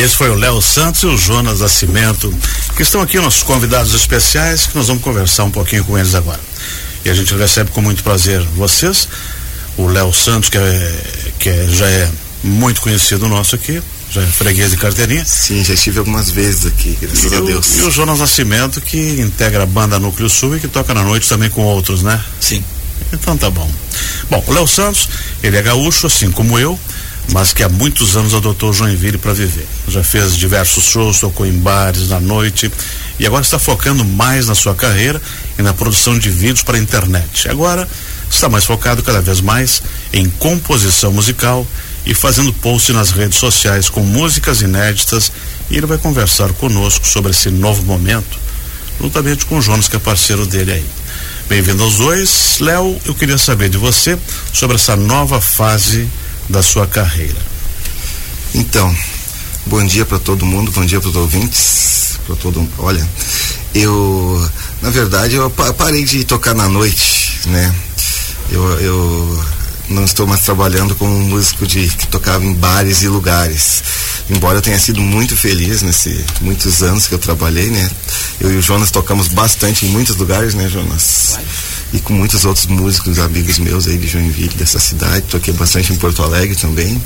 Esse foi o Léo Santos e o Jonas Nascimento, que estão aqui nossos convidados especiais, que nós vamos conversar um pouquinho com eles agora. E a gente recebe com muito prazer vocês, o Léo Santos, que, é, que é, já é muito conhecido nosso aqui, já é freguês de carteirinha. Sim, já estive algumas vezes aqui, graças E a o, Deus. e o Jonas Nascimento, que integra a banda Núcleo Sul e que toca na noite também com outros, né? Sim. Então tá bom. Bom, o Léo Santos, ele é gaúcho, assim como eu, mas que há muitos anos adotou Joinville para viver. Já fez diversos shows, tocou em bares na noite e agora está focando mais na sua carreira e na produção de vídeos para a internet. Agora está mais focado cada vez mais em composição musical e fazendo posts nas redes sociais com músicas inéditas e ele vai conversar conosco sobre esse novo momento, juntamente com o Jonas, que é parceiro dele aí. Bem-vindo aos dois. Léo, eu queria saber de você sobre essa nova fase da sua carreira. Então, bom dia para todo mundo, bom dia para os ouvintes, para todo Olha, eu, na verdade, eu pa- parei de tocar na noite, né? Eu, eu não estou mais trabalhando como um músico de que tocava em bares e lugares. Embora eu tenha sido muito feliz nesse muitos anos que eu trabalhei, né? Eu e o Jonas tocamos bastante em muitos lugares, né, Jonas? E com muitos outros músicos, amigos meus aí de Joinville, dessa cidade. Toquei bastante em Porto Alegre também,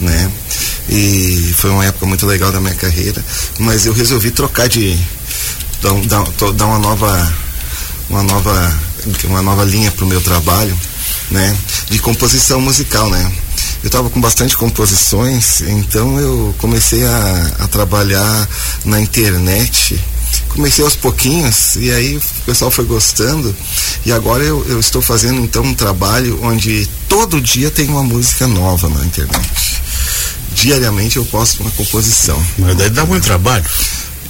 né? E foi uma época muito legal da minha carreira. Mas eu resolvi trocar de. dar, dar uma nova. uma nova. uma nova linha pro meu trabalho, né? De composição musical, né? Eu estava com bastante composições, então eu comecei a, a trabalhar na internet. Comecei aos pouquinhos e aí o pessoal foi gostando. E agora eu, eu estou fazendo então um trabalho onde todo dia tem uma música nova na internet. Diariamente eu posto uma composição. Mas daí dá muito trabalho.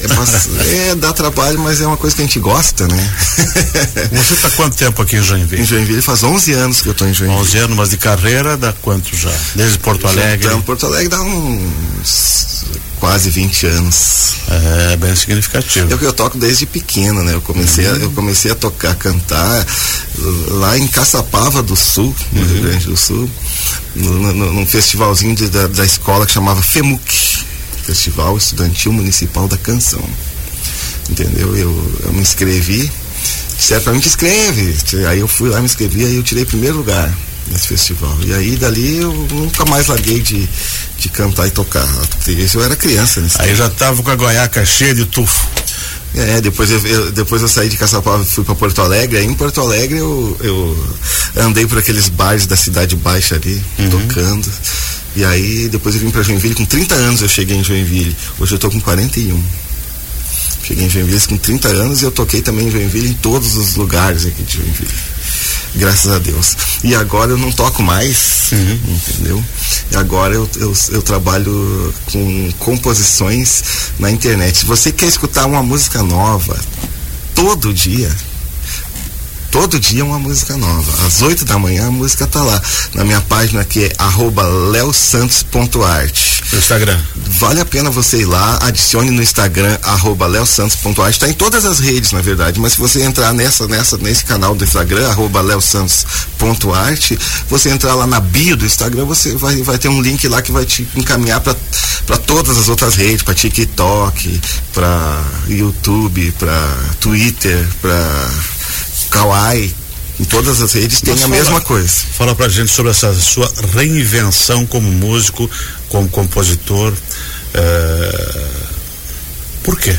É, bas- é, dá trabalho, mas é uma coisa que a gente gosta, né? Você está quanto tempo aqui em em Joinville? Joinville faz 11 anos que eu estou em Joinville. 11 anos, mas de carreira dá quanto já? Desde Porto Alegre? Então, Porto Alegre dá uns quase 20 anos. É bem significativo. É o que eu toco desde pequeno, né? Eu comecei, a, eu comecei a tocar, cantar lá em Caçapava do Sul, no Rio Grande do Sul, no- no- num festivalzinho de- da, da escola que chamava FEMUC, Festival Estudantil Municipal da Canção. Entendeu? Eu, eu me inscrevi, disseram pra mim que escreve. Aí eu fui lá, me inscrevi, aí eu tirei primeiro lugar nesse festival. E aí dali eu nunca mais larguei de, de cantar e tocar. Eu era criança nesse Aí já tava com a goiaca cheia de tufo. é, depois eu, eu- depois eu saí de Caçapava e fui para Porto Alegre. Aí em Porto Alegre eu, eu andei por aqueles bares da Cidade Baixa ali, tocando. E aí depois eu vim para Joinville. Com 30 anos eu cheguei em Joinville. Hoje eu tô com 41. Cheguei em Joinville com 30 anos e eu toquei também em Joinville em todos os lugares aqui de Joinville. Graças a Deus. E agora eu não toco mais, entendeu? E agora eu, eu, eu trabalho com composições na internet. Se você quer escutar uma música nova todo dia, todo dia uma música nova. Às 8 da manhã a música tá lá. Na minha página que é arroba leosantos.art. No Instagram. Vale a pena você ir lá, adicione no Instagram, arroba leosantos.art, está em todas as redes, na verdade, mas se você entrar nessa, nessa, nesse canal do Instagram, arroba leosantos.art, você entrar lá na bio do Instagram, você vai, vai ter um link lá que vai te encaminhar para todas as outras redes, para TikTok, para YouTube, para Twitter, para Kawaii, em todas as redes tem Mas a fala- mesma coisa. Fala pra gente sobre essa sua reinvenção como músico, como compositor. é, Por quê?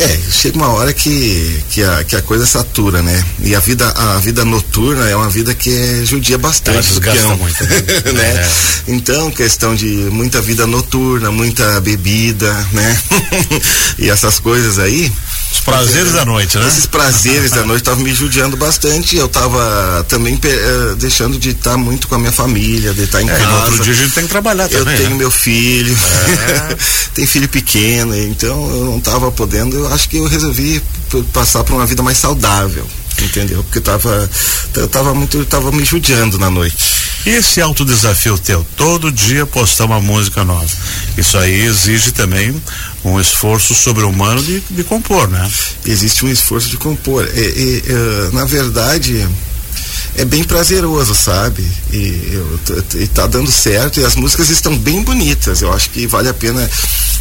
É, chega uma hora que, que, a, que a coisa satura, né? E a vida, a vida noturna é uma vida que é, judia bastante. Ela desgasta muito, né? né? É. Então, questão de muita vida noturna, muita bebida, né? e essas coisas aí. Os prazeres da noite, né? Esses prazeres da noite estavam me judiando bastante. Eu estava também uh, deixando de estar muito com a minha família, de estar em é, casa. no outro dia a gente tem que trabalhar também. Eu tenho né? meu filho, é. tem filho pequeno, então eu não estava podendo. Eu acho que eu resolvi passar por uma vida mais saudável entendeu? Porque tava, eu tava muito, tava me judiando na noite. E esse alto desafio teu, todo dia postar uma música nova. Isso aí exige também um esforço sobre-humano de, de compor, né? Existe um esforço de compor. E, e, uh, na verdade, é bem prazeroso, sabe? E, eu, e tá dando certo e as músicas estão bem bonitas. Eu acho que vale a pena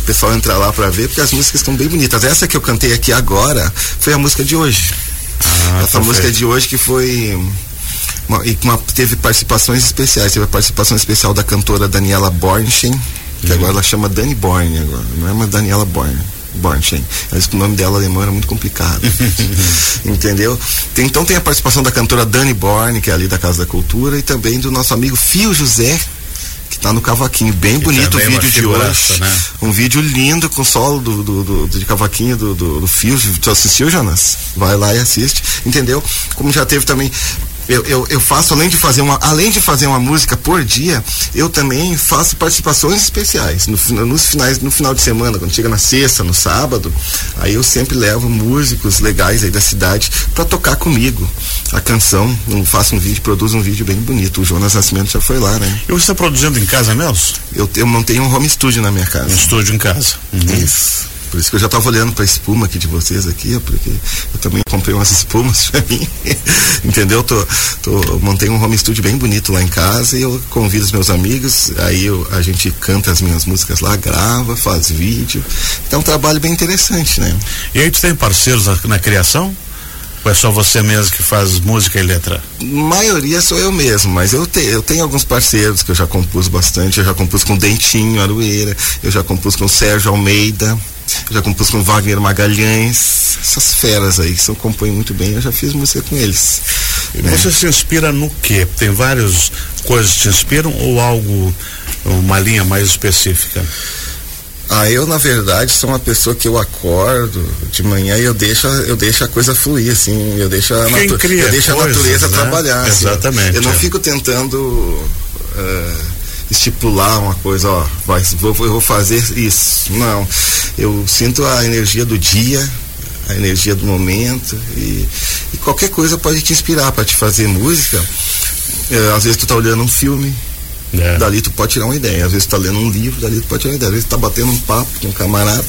o pessoal entrar lá para ver, porque as músicas estão bem bonitas. Essa que eu cantei aqui agora foi a música de hoje. Ah, Essa música de hoje que foi uma, e uma, teve participações especiais. Teve a participação especial da cantora Daniela Bornstein, que uhum. agora ela chama Dani Born, agora, não é mais Daniela Born. Bornstein. Que o nome dela alemão era muito complicado. Entendeu? Tem, então tem a participação da cantora Dani Born, que é ali da Casa da Cultura, e também do nosso amigo Fio José, que está no cavaquinho. Bem bonito o vídeo de hoje. Né? Um vídeo lindo com solo do, do, do, de cavaquinho do, do, do Fio. Tu assistiu, Jonas? Vai lá e assiste. Entendeu? Como já teve também eu, eu, eu, faço além de fazer uma além de fazer uma música por dia eu também faço participações especiais. No, nos finais no final de semana quando chega na sexta no sábado aí eu sempre levo músicos legais aí da cidade para tocar comigo a canção. Eu faço um vídeo produzo um vídeo bem bonito. O Jonas Nascimento já foi lá né? E você está produzindo em casa mesmo? Eu, eu montei um home studio na minha casa. Um estúdio em casa. Uhum. isso por isso que eu já estava olhando para a espuma aqui de vocês aqui, porque eu também comprei umas espumas para mim. Entendeu? Tô, tô, montei um home studio bem bonito lá em casa e eu convido os meus amigos, aí eu, a gente canta as minhas músicas lá, grava, faz vídeo. Então é um trabalho bem interessante, né? E aí tu tem parceiros na, na criação? Ou é só você mesmo que faz música e letra? maioria sou eu mesmo, mas eu, te, eu tenho alguns parceiros que eu já compus bastante. Eu já compus com Dentinho Arueira, eu já compus com Sérgio Almeida, já compus com Wagner Magalhães, essas feras aí que são, compõem muito bem, eu já fiz música com eles. Né? Você se inspira no quê? Tem várias coisas que te inspiram ou algo, uma linha mais específica? Ah, eu na verdade sou uma pessoa que eu acordo de manhã e eu deixo, eu deixo a coisa fluir, assim, eu deixo a, natu eu deixo coisas, a natureza né? trabalhar. Exatamente. Assim, eu não é. fico tentando. Uh, estipular uma coisa, ó, vai, vou, vou fazer isso. Não. Eu sinto a energia do dia, a energia do momento e, e qualquer coisa pode te inspirar para te fazer música. É, às vezes tu tá olhando um filme, é. dali tu pode tirar uma ideia. Às vezes tu tá lendo um livro, dali tu pode tirar uma ideia. Às vezes tu tá batendo um papo com um camarada,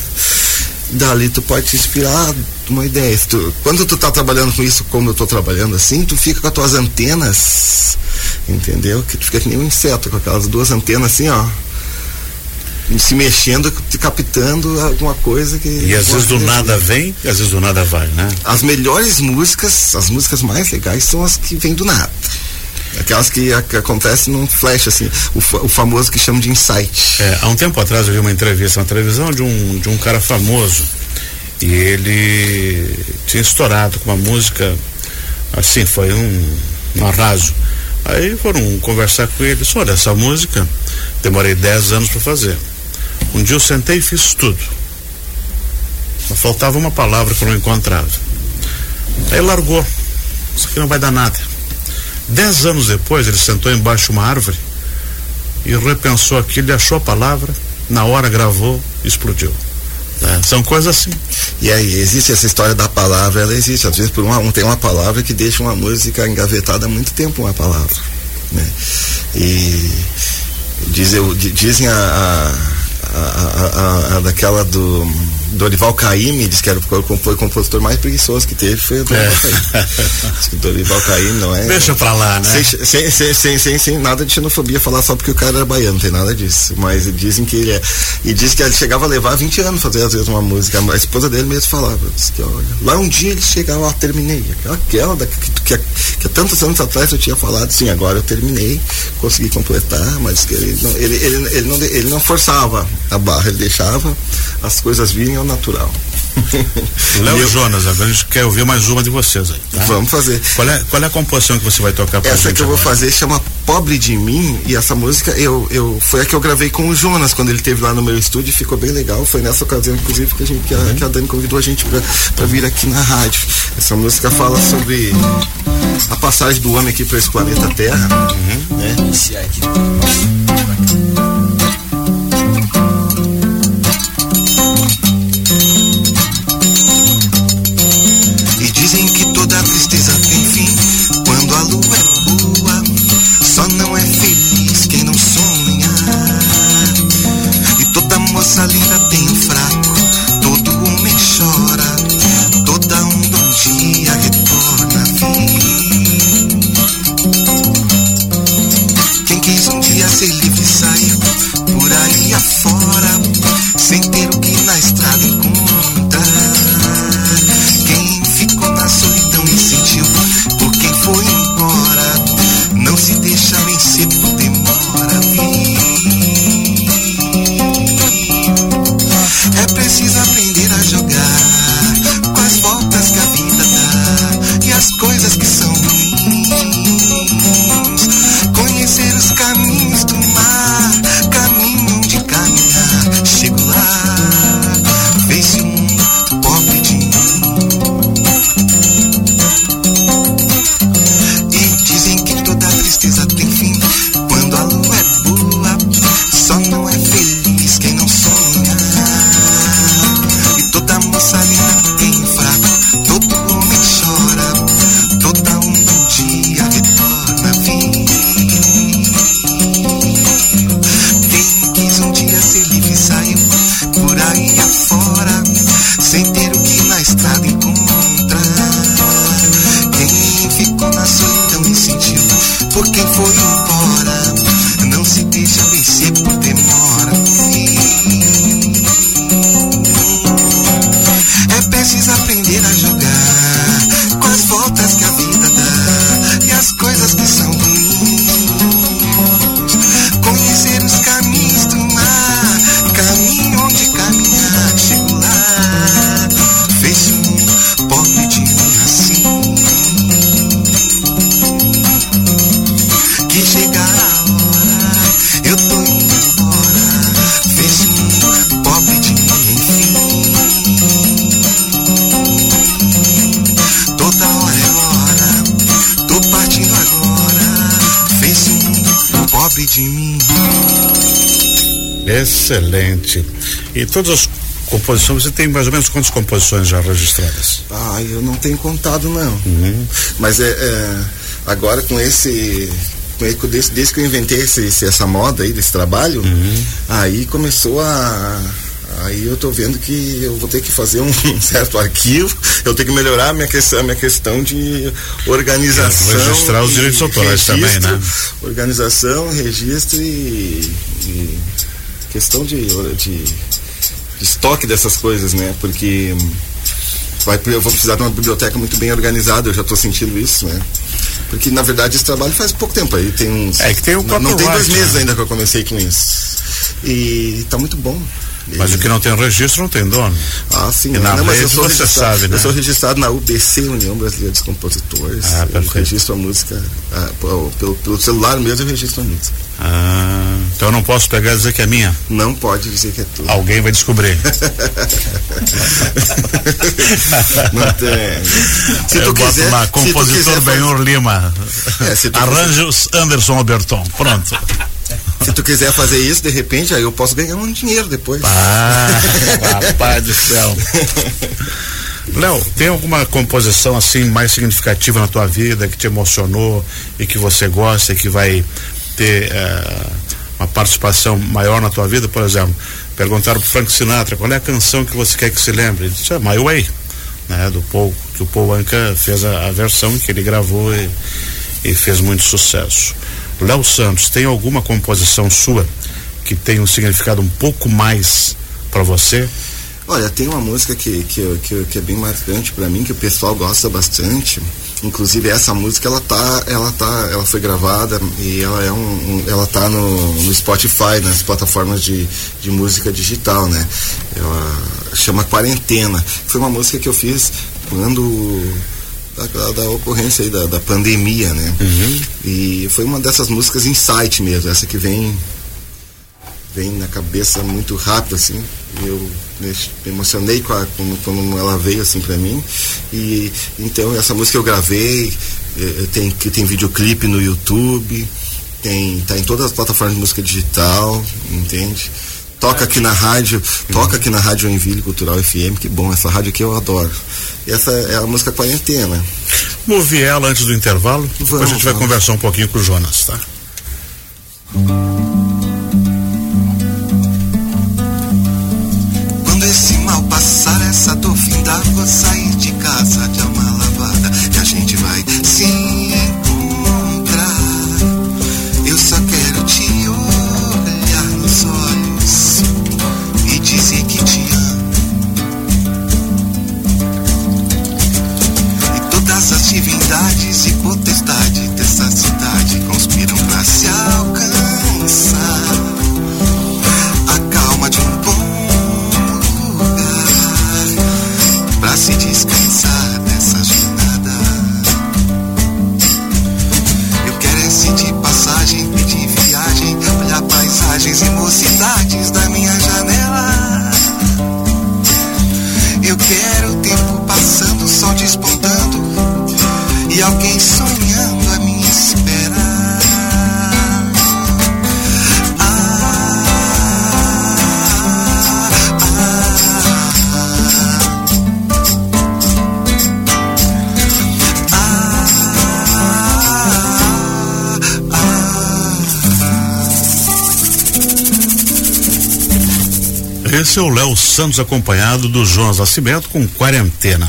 dali tu pode te inspirar uma ideia. Tu, quando tu tá trabalhando com isso, como eu tô trabalhando assim, tu fica com as tuas antenas entendeu? Que tu fica que nem um inseto com aquelas duas antenas assim, ó. Se mexendo, captando alguma coisa que. E às vezes do nada vem, e às vezes do nada vai, né? As melhores músicas, as músicas mais legais são as que vêm do nada. Aquelas que, que acontecem num flash, assim, o, o, famoso que chamam de insight. É, há um tempo atrás eu vi uma entrevista na televisão de um, de um cara famoso. E ele tinha estourado com uma música, assim, foi um, um arraso. Aí foram conversar com ele, olha, essa música demorei 10 anos para fazer. Um dia eu sentei e fiz tudo. Mas faltava uma palavra que eu não encontrava. Aí largou. Isso aqui não vai dar nada. Dez anos depois, ele sentou embaixo de uma árvore e repensou aquilo e achou a palavra, na hora gravou explodiu. É, são coisas assim. E aí, existe essa história da palavra, ela existe. Às vezes por um, tem uma palavra que deixa uma música engavetada há muito tempo uma palavra. Né? E diz, eu, dizem a, a, a, a, daquela do Dorival Caymmi diz que era, o compositor mais preguiçoso que teve, foi o Dorival é. Caymmi. Dorival Caymmi não é. Deixa pra lá, né? Sem, sem, sem, sem, sem, nada de xenofobia falar só porque o cara era baiano, não tem nada disso. Mas dizem que ele é. E diz que ele chegava a levar 20 anos fazer às vezes uma música. A esposa dele mesmo falava, diz que olha, lá um dia ele chegava, ó, terminei. Aquela da, que, que, que, há tantos anos atrás eu tinha falado, sim, agora eu terminei, consegui completar, mas que ele não, ele, ele, ele, não, ele não forçava a barra, ele deixava as coisas virem ao natural. Léo Jonas, agora a gente quer ouvir mais uma de vocês aí. Tá? Vamos fazer. Qual é, qual é a composição que você vai tocar pra Essa que eu vou agora? fazer chama Pobre de Mim e essa música eu, eu foi a que eu gravei com o Jonas quando ele teve lá no meu estúdio, ficou bem legal. Foi nessa ocasião, inclusive, que a, gente, que a, que a Dani convidou a gente pra, pra vir aqui na rádio. Essa música fala sobre a passagem do homem aqui para esse planeta Terra. Né? Iniciar aqui. Excelente. E todas as composições, você tem mais ou menos quantas composições já registradas? Ah, eu não tenho contado não. Mas é, é, agora com esse. Desde, desde que eu inventei esse, esse- essa moda aí desse trabalho, aí começou a. Aí eu tô vendo que eu vou ter que fazer um certo arquivo, eu tenho que melhorar a minha questão, a minha questão de organização. É, registrar os direitos autorais também, né? Organização, registro e, e questão de, de, de estoque dessas coisas, né? Porque vai, eu vou precisar de uma biblioteca muito bem organizada, eu já estou sentindo isso, né? Porque na verdade esse trabalho faz pouco tempo aí, tem uns. É que tem o não, não tem dois meses né? ainda que eu comecei com isso. E tá muito bom. Mas o que não tem registro não tem dono. ah, sim. E na não, mas eu sou você sabe, né? Eu sou registrado na UBC, União Brasileira dos Compositores. Ah, eu perfeito. registro a música. ah, pelo, pelo celular mesmo eu registro a música. Ah, então eu não posso pegar e dizer que é minha. Não pode dizer que é tudo. Alguém vai descobrir. Não tem. Se eu tu quiser. lá, compositor quiser Benhur Lima. É, Arranjos Anderson Alberton. Pronto. Se tu quiser fazer isso, de repente, aí eu posso ganhar um dinheiro depois. Ah, rapaz do céu. Léo, tem alguma composição assim mais significativa na tua vida que te emocionou e que você gosta e que vai ter eh, uma participação maior na tua vida? Por exemplo, perguntaram pro Frank Sinatra qual é a canção que você quer que se lembre? Ele disse, ah, My Way, né? Do Paul, que o Paul Anka fez a, a versão que ele gravou e, e fez muito sucesso. Léo Santos, tem alguma composição sua que tem um significado um pouco mais para você? Olha, tem uma música que, que, que, que é bem marcante pra mim, que o pessoal gosta bastante, Inclusive essa música ela tá, ela tá, ela foi gravada e ela é um, um ela tá no, no, Spotify, nas plataformas de, de música digital, né? Ela chama Quarentena. Foi uma música que eu fiz quando da, da, ocorrência aí da, da pandemia, né? Uhum. E foi uma dessas músicas insight mesmo, essa que vem vem na cabeça muito rápido assim. Eu me emocionei com a, quando, ela veio assim para mim. E então essa música eu gravei, tem que tem videoclipe no YouTube, tem tá em todas as plataformas de música digital, entende? Toca aqui na rádio, toca aqui na Rádio Enville Cultural FM, que bom, essa rádio aqui eu adoro. E essa é a música quarentena. Vamos ouvir ela antes do intervalo, vamos, depois a gente vai vamos. conversar um pouquinho com o Jonas, tá? Esse é o Léo Santos acompanhado do Jonas Nascimento com quarentena.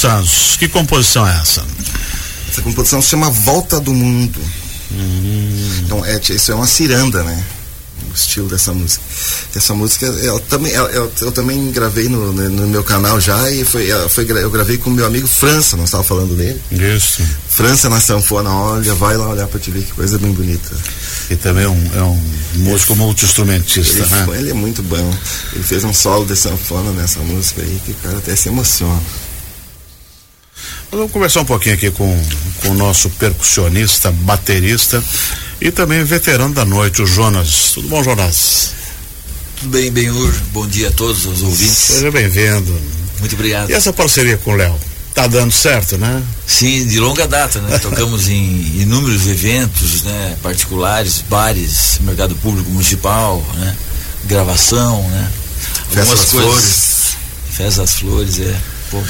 Santos, que composição é essa? Essa composição se chama Volta do Mundo. Hum. Então, é, isso é uma ciranda, né? O estilo dessa música. Essa música, eu também, eu, eu, eu também gravei no, no, meu canal já e foi, foi, eu gravei com meu amigo França, nós estávamos falando dele. Isso. França na sanfona, olha, vai lá olhar para te ver que coisa bem bonita. E também é um, é um músico multi-instrumentista, ele, né? Ele é muito bom. Ele fez um solo de sanfona nessa música aí que o cara até se emociona. Vamos conversar um pouquinho aqui com, com o nosso percussionista, baterista e também veterano da noite, o Jonas. Tudo bom, Jonas? Tudo bem, Benhur. Bom dia a todos os ouvintes. Seja bem-vindo. Muito obrigado. E essa parceria com o Léo? Tá dando certo, né? Sim, de longa data, né? Tocamos em inúmeros eventos, né? Particulares, bares, mercado público municipal, né? Gravação, né? Algumas Festa coisas. Flores. Festa das Flores, é. Pô,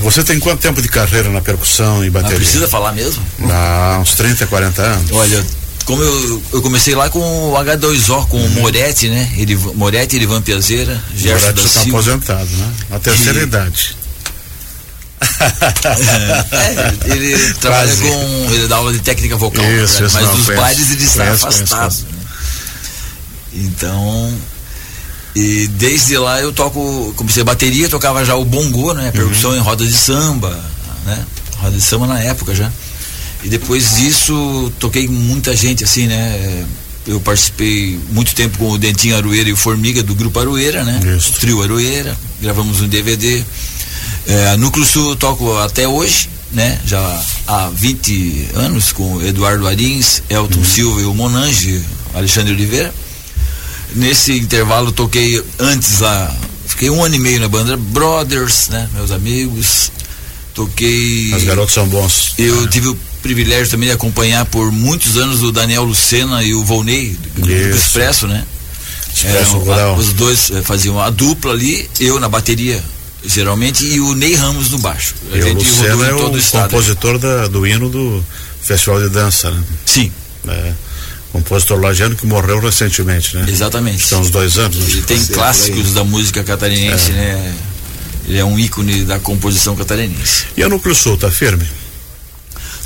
você tem quanto tempo de carreira na percussão e bateria? Ah, precisa falar mesmo? Ah, uns 30, 40 anos. Olha, como eu, eu comecei lá com o H2O, com uhum. o Moretti, né? Ele, Moretti, Erivan Piazeira, Gerson Moretti está aposentado, né? Na terceira e... idade. é, ele trabalha Quase. com. Ele dá aula de técnica vocal, isso, né? isso mas não, dos conhece, bailes ele está conhece, afastado. Conhece, né? Então, e desde lá eu toco, comecei a bateria, tocava já o bongô, né? Percussão uhum. em roda de samba, né? Roda de samba na época já. E depois disso toquei muita gente assim, né? Eu participei muito tempo com o Dentinho Aroeira e o Formiga do grupo Aroeira, né? Isso. O trio Aroeira, gravamos um DVD. É, Núcleo Sul eu toco até hoje, né? Já há 20 anos com Eduardo Arins, Elton uhum. Silva e o Monange, Alexandre Oliveira. Nesse intervalo toquei antes lá, fiquei um ano e meio na banda Brothers, né? Meus amigos. Toquei. Os garotos são bons. Eu é. tive o privilégio também de acompanhar por muitos anos o Daniel Lucena e o Volney, do, do Expresso, né? Expresso Eram, a, os dois eh, faziam a dupla ali, eu na bateria, geralmente, e o Ney Ramos no baixo. A e gente Lucena é o, o compositor da, do hino do Festival de Dança, né? Sim. É compositor lagiano que morreu recentemente, né? Exatamente. São uns dois anos. Ele tem clássicos da música catarinense, é. né? Ele é um ícone da composição catarinense. E a Núcleo Sul, tá firme?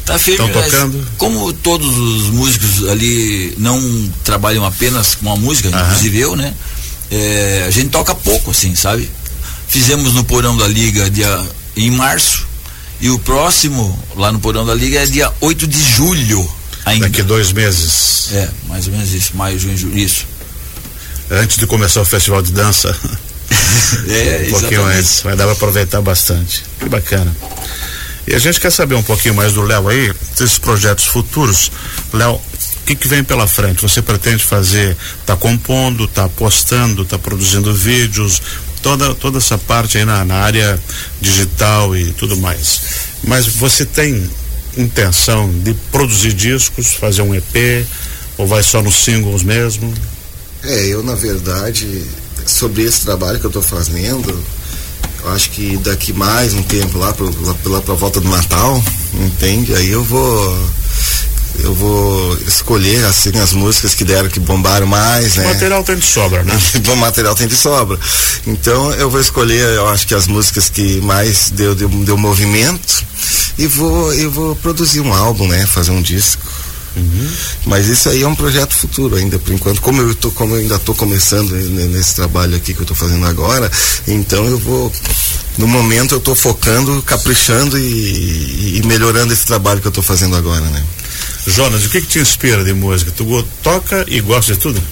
Tá firme, Estão tocando? como todos os músicos ali não trabalham apenas com a música, Aham. inclusive eu, né? É, a gente toca pouco, assim, sabe? Fizemos no Porão da Liga dia, em março, e o próximo, lá no Porão da Liga, é dia 8 de julho Ainda. Daqui dois meses. É, mais ou menos isso, maio, junho, julho, isso. Antes de começar o festival de dança. é, um pouquinho exatamente. antes, vai dar para aproveitar bastante. Que bacana. E a gente quer saber um pouquinho mais do Léo aí, desses projetos futuros. Léo, o que, que vem pela frente? Você pretende fazer, tá compondo, tá postando, tá produzindo vídeos, toda, toda essa parte aí na, na área digital e tudo mais. Mas você tem intenção de produzir discos, fazer um EP, ou vai só nos singles mesmo? É, eu na verdade, sobre esse trabalho que eu estou fazendo, eu acho que daqui mais um tempo lá, pela volta do Natal, entende? Aí eu vou eu vou escolher assim as músicas que deram que bombaram mais, né? O material tem de sobra, né? o material tem de sobra. Então eu vou escolher, eu acho que as músicas que mais deu, deu, deu movimento e vou, eu vou produzir um álbum, né? Fazer um disco. Uhum. Mas isso aí é um projeto futuro ainda, por enquanto. Como eu, tô, como eu ainda estou começando nesse trabalho aqui que eu estou fazendo agora, então eu vou. No momento eu estou focando, caprichando e, e, melhorando esse trabalho que eu estou fazendo agora, né? Jonas, o que, que te inspira de música? Tu toca e gosta de tudo?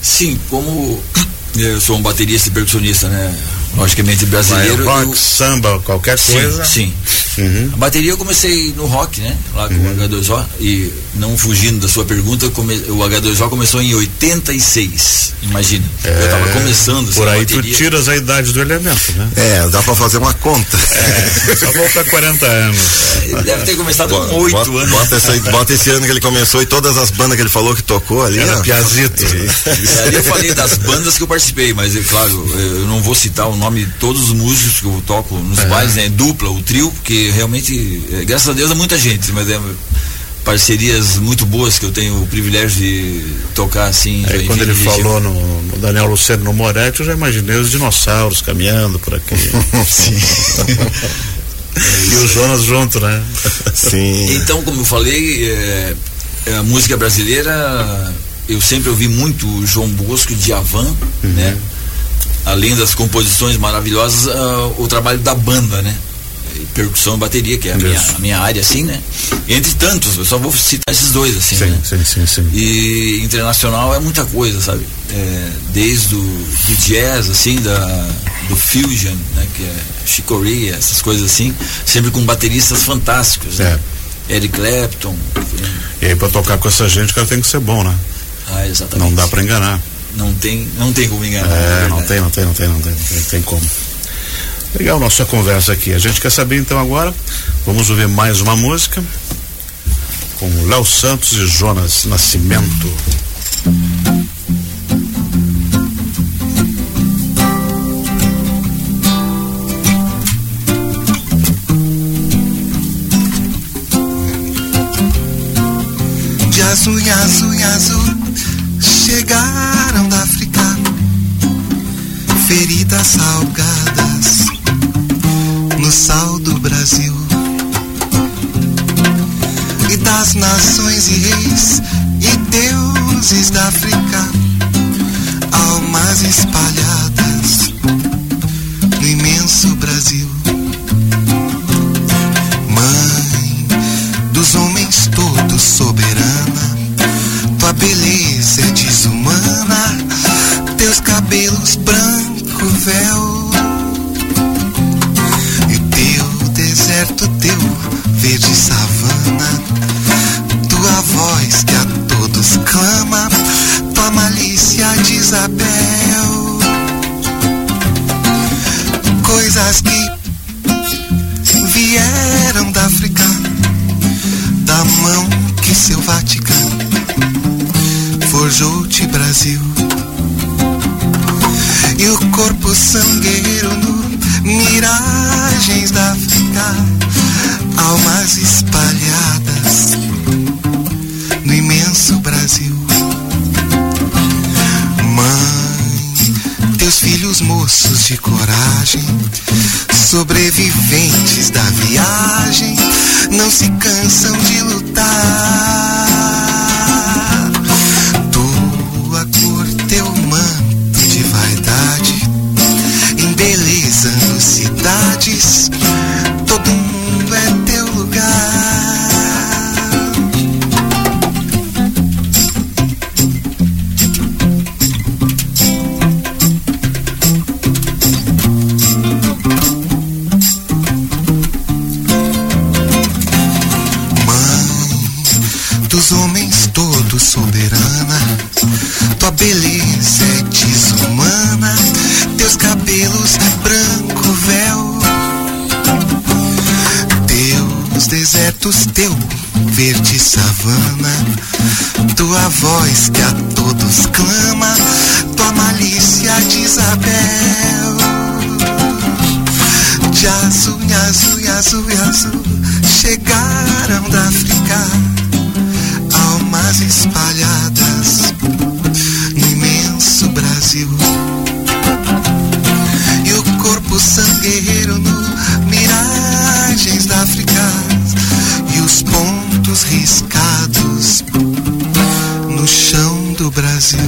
Sim, como eu sou um baterista e percussionista, né? Logicamente brasileiro. Vai, rock, eu... samba, qualquer coisa. Sim. Uhum. A bateria eu comecei no rock, né? Lá com uhum. o H2O. E não fugindo da sua pergunta, come... o H2O começou em 86. Imagina. É, eu tava começando. Por aí tu tiras a idade do elemento, né? É, dá pra fazer uma conta. É, só voltar 40 anos. É, ele deve ter começado com 8 bota, anos. Bota esse, bota esse, ano que ele começou e todas as bandas que ele falou que tocou ali. Era ó. Piazito. É, ali eu falei das bandas que eu participei, mas é claro, eu não vou citar o nome de todos os músicos que eu toco nos é. bailes, né? Dupla, o trio, porque realmente, é, graças a Deus é muita gente, mas é parcerias muito boas que eu tenho o privilégio de tocar assim. É, quando ele falou no, o Daniel Luceno no Moretti, eu já imaginei os dinossauros caminhando por aqui. Sim. e o Jonas junto, né? Sim. Então, como eu falei, é, é, a música brasileira, eu sempre ouvi muito João Bosco e Djavan, uhum. né? Além das composições maravilhosas, uh, o trabalho da banda, né? percussão e bateria, que é a minha, a minha, área, assim, né? Entre tantos, eu só vou citar esses dois, assim, sim, né? Sim, sim, sim. E internacional é muita coisa, sabe? É, desde o do jazz, assim, da, do fusion, né? Que é chicoria, essas coisas assim, sempre com bateristas fantásticos, né? É. Eric Clapton. E aí pra tocar com essa gente, o cara tem que ser bom, né? Ah, exatamente. Não dá para enganar. Não tem, não tem como enganar. É, não tem, não tem, não tem, não tem, não tem como. Legal nossa conversa aqui. A gente quer saber então agora, vamos ouvir mais uma música com Léo Santos e Jonas Nascimento. De azul, azul, azul, chegaram da África, feridas salgadas no sal do Brasil. E das nações e reis e deuses da África, almas espalhadas no imenso Brasil. De coragem, sobreviventes da viagem, não se cansam de lutar. Teu verde savana, tua voz que a todos clama, tua malícia de Isabel. De azul, azul, azul, azul, chegaram da África, chão do Brasil.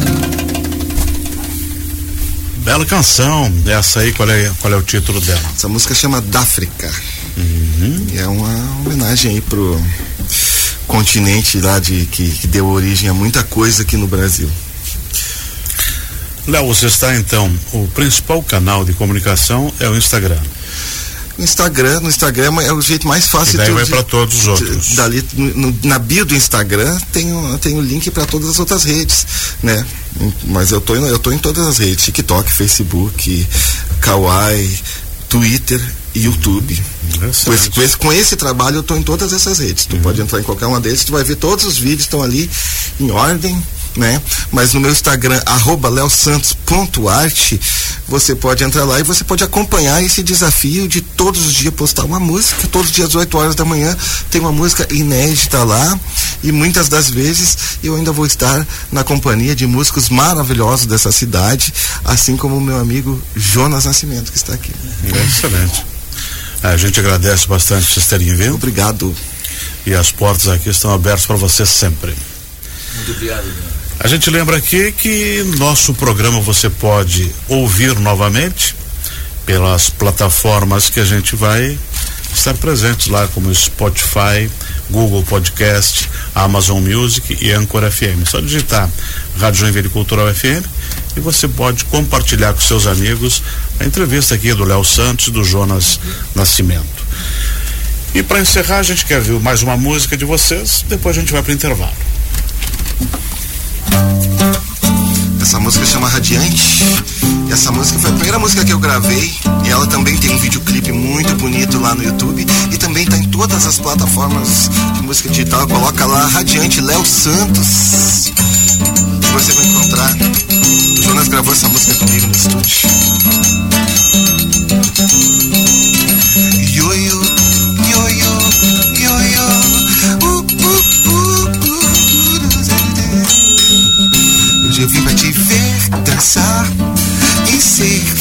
Bela canção, essa aí, qual é, qual é o título dela? Essa música chama Dáfrica. Uhum. E é uma homenagem aí pro continente lá de, que, que deu origem a muita coisa aqui no Brasil. Léo, você está então, o principal canal de comunicação é o Instagram. No Instagram, no Instagram é o jeito mais fácil. E daí vai para todos os outros. De, dali, no, na bio do Instagram tem o, tem o link para todas as outras redes, né? Mas eu tô, eu tô em todas as redes, TikTok, Facebook, Kawaii, Twitter YouTube. Com esse, com esse, com, esse, trabalho eu tô em todas essas redes. Tu uhum. pode entrar em qualquer uma deles, tu vai ver todos os vídeos estão ali em ordem, né? Mas no meu Instagram, arroba leosantos.arte, você pode entrar lá e você pode acompanhar esse desafio de todos os dias postar uma música. Todos os dias, às 8 horas da manhã, tem uma música inédita lá. E muitas das vezes eu ainda vou estar na companhia de músicos maravilhosos dessa cidade, assim como o meu amigo Jonas Nascimento, que está aqui. É excelente. A gente agradece bastante vocês terem vindo. Obrigado. E as portas aqui estão abertas para você sempre. Muito obrigado. A gente lembra aqui que nosso programa você pode ouvir novamente pelas plataformas que a gente vai estar presentes lá, como Spotify, Google Podcast, Amazon Music e Anchor FM. Só digitar Rádio Joinville Cultural FM e você pode compartilhar com seus amigos a entrevista aqui do Léo Santos e do Jonas Nascimento. E para encerrar, a gente quer ver mais uma música de vocês, depois a gente vai para o intervalo. Essa música chama Radiante. E essa música foi a primeira música que eu gravei. E ela também tem um videoclipe muito bonito lá no YouTube. E também está em todas as plataformas de música digital. Coloca lá Radiante Léo Santos. Que você vai encontrar. O Jonas gravou essa música comigo no estúdio. Ioiô, ioiô, e